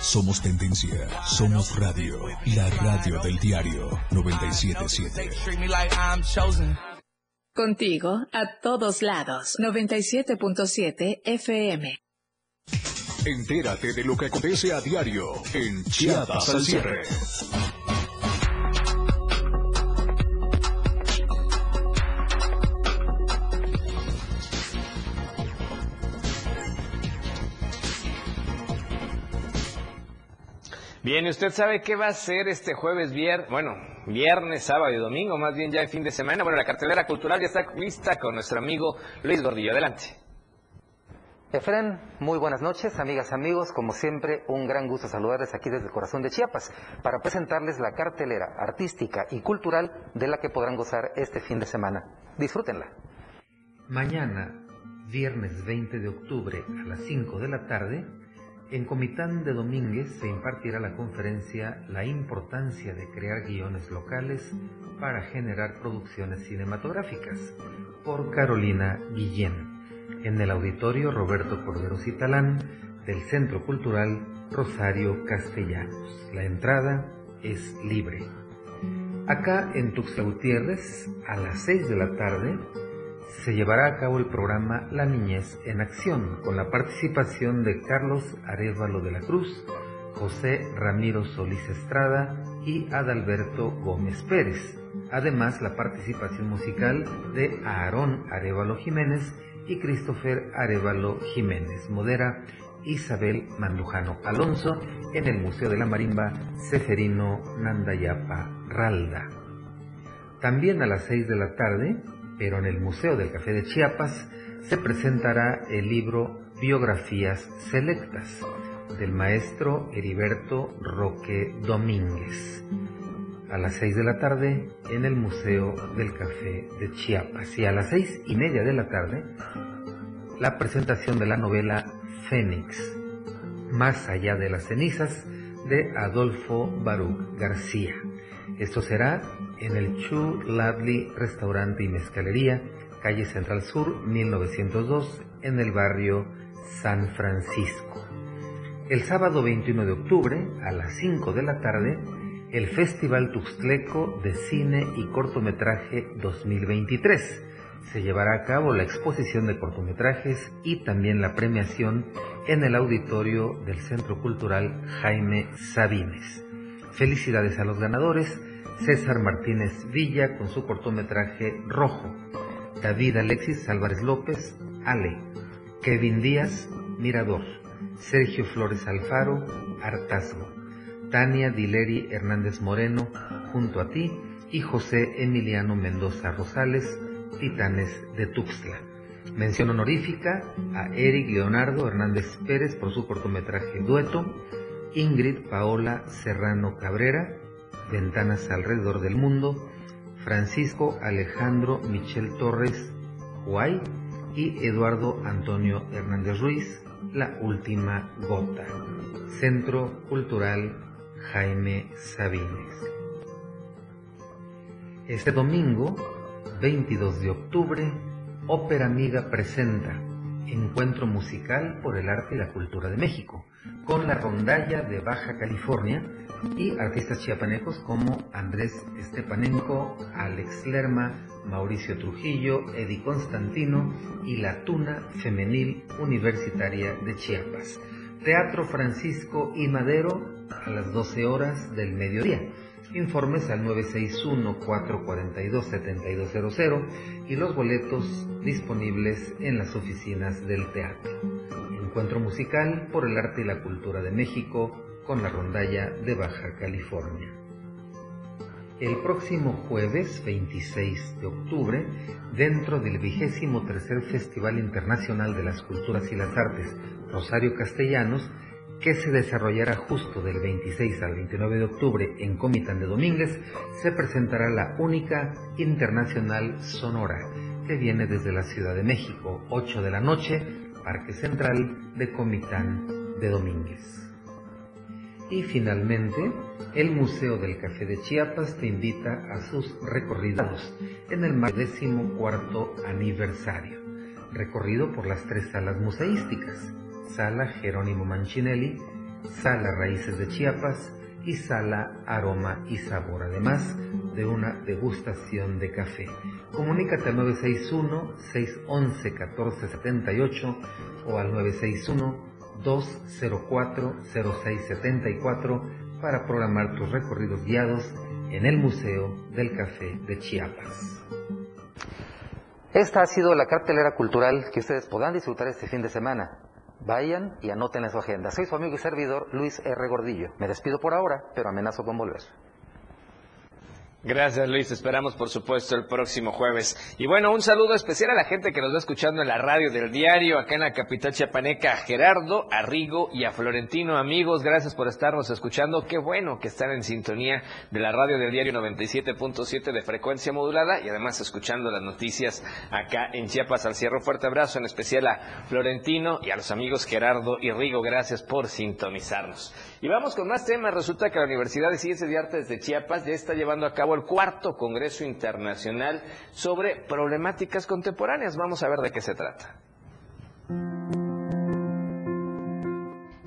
Somos tendencia, somos radio, la radio del diario 977.
Contigo a todos lados 97.7 FM.
Entérate de lo que acontece a diario en Chiapas al cierre.
Bien, ¿y usted sabe qué va a ser este jueves, viernes, bueno, viernes, sábado y domingo, más bien ya el fin de semana? Bueno, la cartelera cultural ya está lista con nuestro amigo Luis Gordillo. Adelante.
Efren, muy buenas noches, amigas, amigos. Como siempre, un gran gusto saludarles aquí desde el corazón de Chiapas para presentarles la cartelera artística y cultural de la que podrán gozar este fin de semana. Disfrútenla.
Mañana, viernes 20 de octubre a las 5 de la tarde, en Comitán de Domínguez se impartirá la conferencia La importancia de crear guiones locales para generar producciones cinematográficas por Carolina Guillén en el auditorio Roberto Cordero Citalán del Centro Cultural Rosario Castellanos. La entrada es libre. Acá en Tuxtla Gutiérrez, a las 6 de la tarde, se llevará a cabo el programa La Niñez en Acción, con la participación de Carlos Arevalo de la Cruz, José Ramiro Solís Estrada y Adalberto Gómez Pérez. Además, la participación musical de Aarón Arevalo Jiménez y Christopher Arevalo Jiménez. Modera Isabel Mandujano Alonso en el Museo de la Marimba Seferino Nandayapa Ralda. También a las 6 de la tarde, pero en el Museo del Café de Chiapas, se presentará el libro Biografías Selectas del maestro Heriberto Roque Domínguez a las 6 de la tarde en el Museo del Café de Chiapas y a las seis y media de la tarde la presentación de la novela Fénix, Más allá de las cenizas, de Adolfo Baruch García. Esto será en el Chu Ladley Restaurante y Mezcalería, calle Central Sur, 1902, en el barrio San Francisco. El sábado 21 de octubre, a las 5 de la tarde, el Festival Tuxtleco de Cine y Cortometraje 2023. Se llevará a cabo la exposición de cortometrajes y también la premiación en el auditorio del Centro Cultural Jaime Sabines. Felicidades a los ganadores, César Martínez Villa con su cortometraje Rojo, David Alexis Álvarez López, Ale, Kevin Díaz, Mirador, Sergio Flores Alfaro, Hartazgo, Tania Dileri Hernández Moreno, junto a ti, y José Emiliano Mendoza Rosales, Titanes de Tuxtla. Mención honorífica a Eric Leonardo Hernández Pérez por su cortometraje Dueto, Ingrid Paola Serrano Cabrera, Ventanas alrededor del mundo, Francisco Alejandro Michel Torres Huay y Eduardo Antonio Hernández Ruiz, La Última Gota. Centro Cultural Jaime Sabines. Este domingo, 22 de octubre, Ópera Amiga presenta Encuentro Musical por el Arte y la Cultura de México, con la rondalla de Baja California y artistas chiapanecos como Andrés Estepanenco, Alex Lerma, Mauricio Trujillo, Eddie Constantino y la Tuna Femenil Universitaria de Chiapas. Teatro Francisco y Madero a las 12 horas del mediodía. Informes al 961-442-7200 y los boletos disponibles en las oficinas del teatro. Encuentro musical por el arte y la cultura de México con la rondalla de Baja California. El próximo jueves 26 de octubre, dentro del vigésimo tercer Festival Internacional de las Culturas y las Artes Rosario Castellanos, que se desarrollará justo del 26 al 29 de octubre en Comitán de Domínguez, se presentará la única internacional sonora que viene desde la Ciudad de México, 8 de la noche, Parque Central de Comitán de Domínguez. Y finalmente, el Museo del Café de Chiapas te invita a sus recorridos en el cuarto aniversario, recorrido por las tres salas museísticas Sala Jerónimo Manchinelli, Sala Raíces de Chiapas y Sala Aroma y Sabor, además de una degustación de café. Comunícate al 961-611-1478 o al 961-204-0674 para programar tus recorridos guiados en el Museo del Café de Chiapas.
Esta ha sido la cartelera cultural que ustedes podrán disfrutar este fin de semana. Vayan y anoten en su agenda. Soy su amigo y servidor Luis R. Gordillo. Me despido por ahora, pero amenazo con volver.
Gracias Luis, esperamos por supuesto el próximo jueves. Y bueno, un saludo especial a la gente que nos va escuchando en la radio del diario, acá en la capital chiapaneca, a Gerardo, a Rigo y a Florentino. Amigos, gracias por estarnos escuchando. Qué bueno que están en sintonía de la radio del diario 97.7 de frecuencia modulada y además escuchando las noticias acá en Chiapas al cierre. Fuerte abrazo en especial a Florentino y a los amigos Gerardo y Rigo. Gracias por sintonizarnos. Y vamos con más temas. Resulta que la Universidad de Ciencias y Artes de Chiapas ya está llevando a cabo el cuarto Congreso Internacional sobre Problemáticas Contemporáneas. Vamos a ver de qué se trata.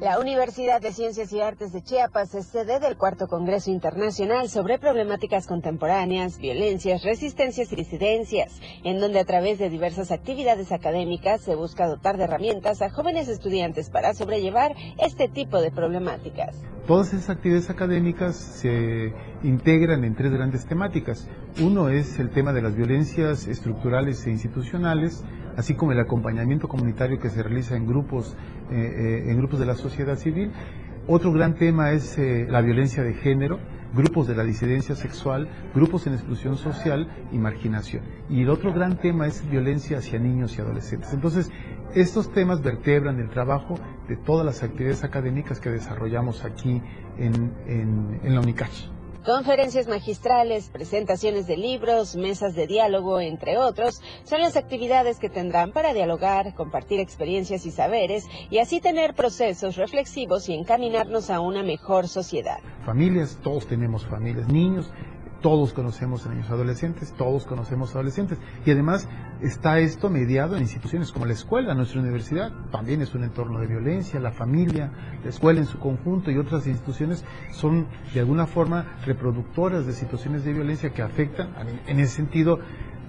La Universidad de Ciencias y Artes de Chiapas es sede del cuarto Congreso Internacional sobre Problemáticas Contemporáneas, Violencias, Resistencias y Disidencias, en donde a través de diversas actividades académicas se busca dotar de herramientas a jóvenes estudiantes para sobrellevar este tipo de problemáticas.
Todas esas actividades académicas se integran en tres grandes temáticas. Uno es el tema de las violencias estructurales e institucionales, así como el acompañamiento comunitario que se realiza en grupos, eh, eh, en grupos de la sociedad civil. Otro gran tema es eh, la violencia de género, grupos de la disidencia sexual, grupos en exclusión social y marginación. Y el otro gran tema es violencia hacia niños y adolescentes. Entonces, estos temas vertebran el trabajo de todas las actividades académicas que desarrollamos aquí en, en, la UNICACH.
Conferencias magistrales, presentaciones de libros, mesas de diálogo, entre otros, son las actividades que tendrán para dialogar, compartir experiencias y saberes y así tener procesos reflexivos y encaminarnos a una mejor sociedad.
Familias, todos tenemos familias, niños, todos conocemos a niños adolescentes, todos conocemos adolescentes. Y además está esto mediado en instituciones como la escuela, nuestra universidad, también es un entorno de violencia, la familia, la escuela en su conjunto y otras instituciones son de alguna forma reproductoras de situaciones de violencia que afectan, en ese sentido,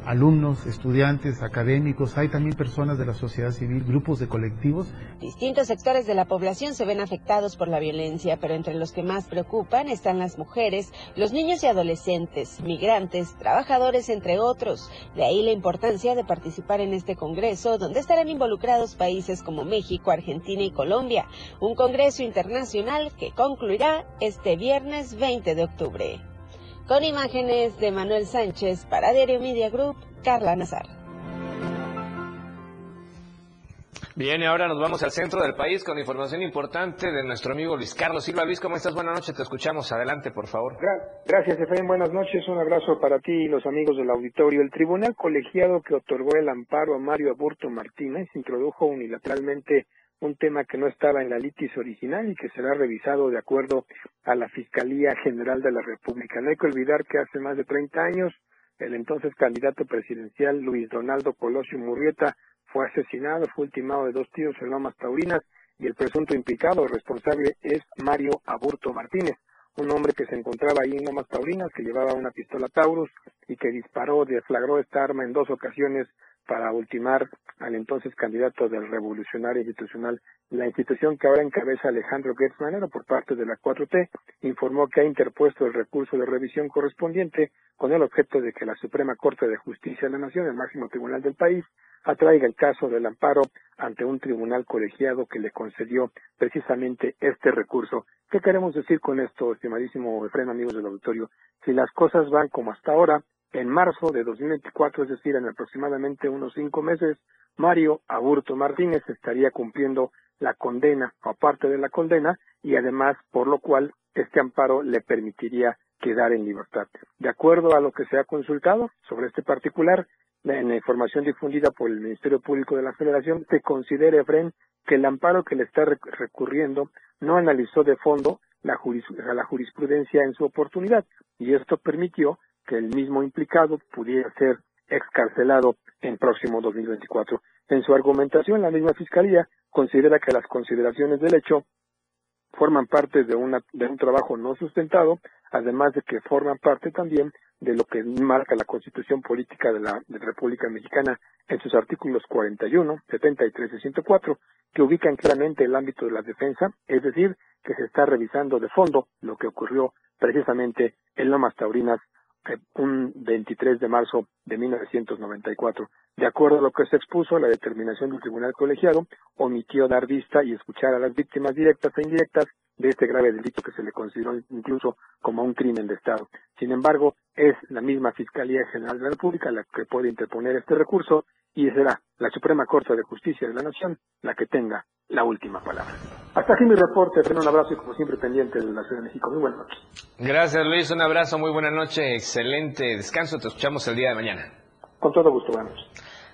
alumnos, estudiantes, académicos, hay también personas de la sociedad civil, grupos de colectivos.
Distintos sectores de la población se ven afectados por la violencia, pero entre los que más preocupan están las mujeres, los niños y adolescentes, migrantes, trabajadores, entre otros. De ahí la importancia de participar en este Congreso, donde estarán involucrados países como México, Argentina y Colombia. Un Congreso internacional que concluirá este viernes 20 de octubre. Con imágenes de Manuel Sánchez para Diario Media Group, Carla Nazar.
Bien, y ahora nos vamos al centro del país con información importante de nuestro amigo Luis Carlos Silva. Luis, ¿cómo estás? Buenas noches, te escuchamos. Adelante, por favor.
Gracias, Efraín. Buenas noches. Un abrazo para ti y los amigos del auditorio. El tribunal colegiado que otorgó el amparo a Mario Aburto Martínez introdujo unilateralmente un tema que no estaba en la litis original y que será revisado de acuerdo a la Fiscalía General de la República. No hay que olvidar que hace más de 30 años el entonces candidato presidencial Luis Donaldo Colosio Murrieta fue asesinado, fue ultimado de dos tiros en Lomas Taurinas y el presunto implicado responsable es Mario Aburto Martínez, un hombre que se encontraba ahí en Lomas Taurinas, que llevaba una pistola Taurus y que disparó, deflagró esta arma en dos ocasiones para ultimar al entonces candidato del Revolucionario Institucional. La institución que ahora encabeza Alejandro Gertz Manero por parte de la 4T informó que ha interpuesto el recurso de revisión correspondiente con el objeto de que la Suprema Corte de Justicia de la Nación, el máximo tribunal del país, atraiga el caso del amparo ante un tribunal colegiado que le concedió precisamente este recurso. ¿Qué queremos decir con esto, estimadísimo Efraín, amigos del auditorio? Si las cosas van como hasta ahora, en marzo de 2024, es decir, en aproximadamente unos cinco meses, Mario Aburto Martínez estaría cumpliendo la condena o parte de la condena y además por lo cual este amparo le permitiría quedar en libertad. De acuerdo a lo que se ha consultado sobre este particular, en la información difundida por el Ministerio Público de la Federación, se considera, Efren, que el amparo que le está recurriendo no analizó de fondo la, la jurisprudencia en su oportunidad y esto permitió que el mismo implicado pudiera ser excarcelado en próximo 2024. En su argumentación, la misma Fiscalía considera que las consideraciones del hecho forman parte de, una, de un trabajo no sustentado, además de que forman parte también de lo que marca la Constitución Política de la, de República Mexicana en sus artículos 41, 73 y 104, que ubican claramente el ámbito de la defensa, es decir, que se está revisando de fondo lo que ocurrió precisamente en Lomas Taurinas un 23 de marzo de 1994. De acuerdo a lo que se expuso, la determinación del tribunal colegiado omitió dar vista y escuchar a las víctimas directas e indirectas de este grave delito que se le consideró incluso como un crimen de Estado. Sin embargo, es la misma Fiscalía General de la República la que puede interponer este recurso y será la Suprema Corte de Justicia de la Nación la que tenga la última palabra. Hasta aquí mi reporte, un abrazo y como siempre pendiente de la Ciudad de México. Muy buenas noches.
Gracias Luis, un abrazo, muy buena noche, excelente descanso, te escuchamos el día de mañana.
Con todo gusto, buenas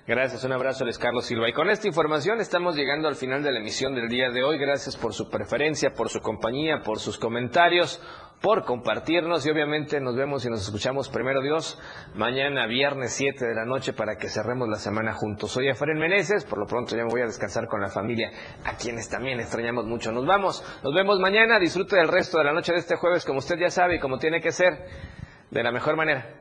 Gracias, un abrazo, Les Carlos Silva. Y con esta información estamos llegando al final de la emisión del día de hoy. Gracias por su preferencia, por su compañía, por sus comentarios, por compartirnos y obviamente nos vemos y nos escuchamos primero Dios mañana viernes 7 de la noche para que cerremos la semana juntos. Soy Efraín Meneses, por lo pronto ya me voy a descansar con la familia, a quienes también extrañamos mucho. Nos vamos, nos vemos mañana, disfrute del resto de la noche de este jueves como usted ya sabe y como tiene que ser, de la mejor manera.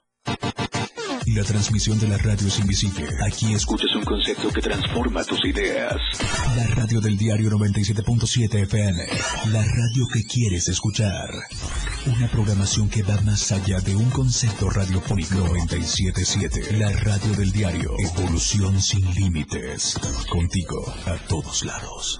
La transmisión de la radio es invisible. Aquí escuchas un concepto que transforma tus ideas. La radio del diario 97.7 FM. La radio que quieres escuchar. Una programación que va más allá de un concepto radiofónico 977. La radio del diario. Evolución sin límites. Contigo a todos lados.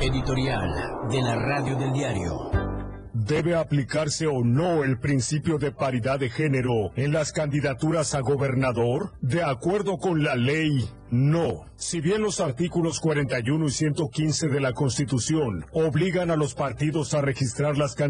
Editorial de la radio del diario.
¿Debe aplicarse o no el principio de paridad de género en las candidaturas a gobernador? De acuerdo con la ley, no. Si bien los artículos 41 y 115 de la Constitución obligan a los partidos a registrar las candidaturas,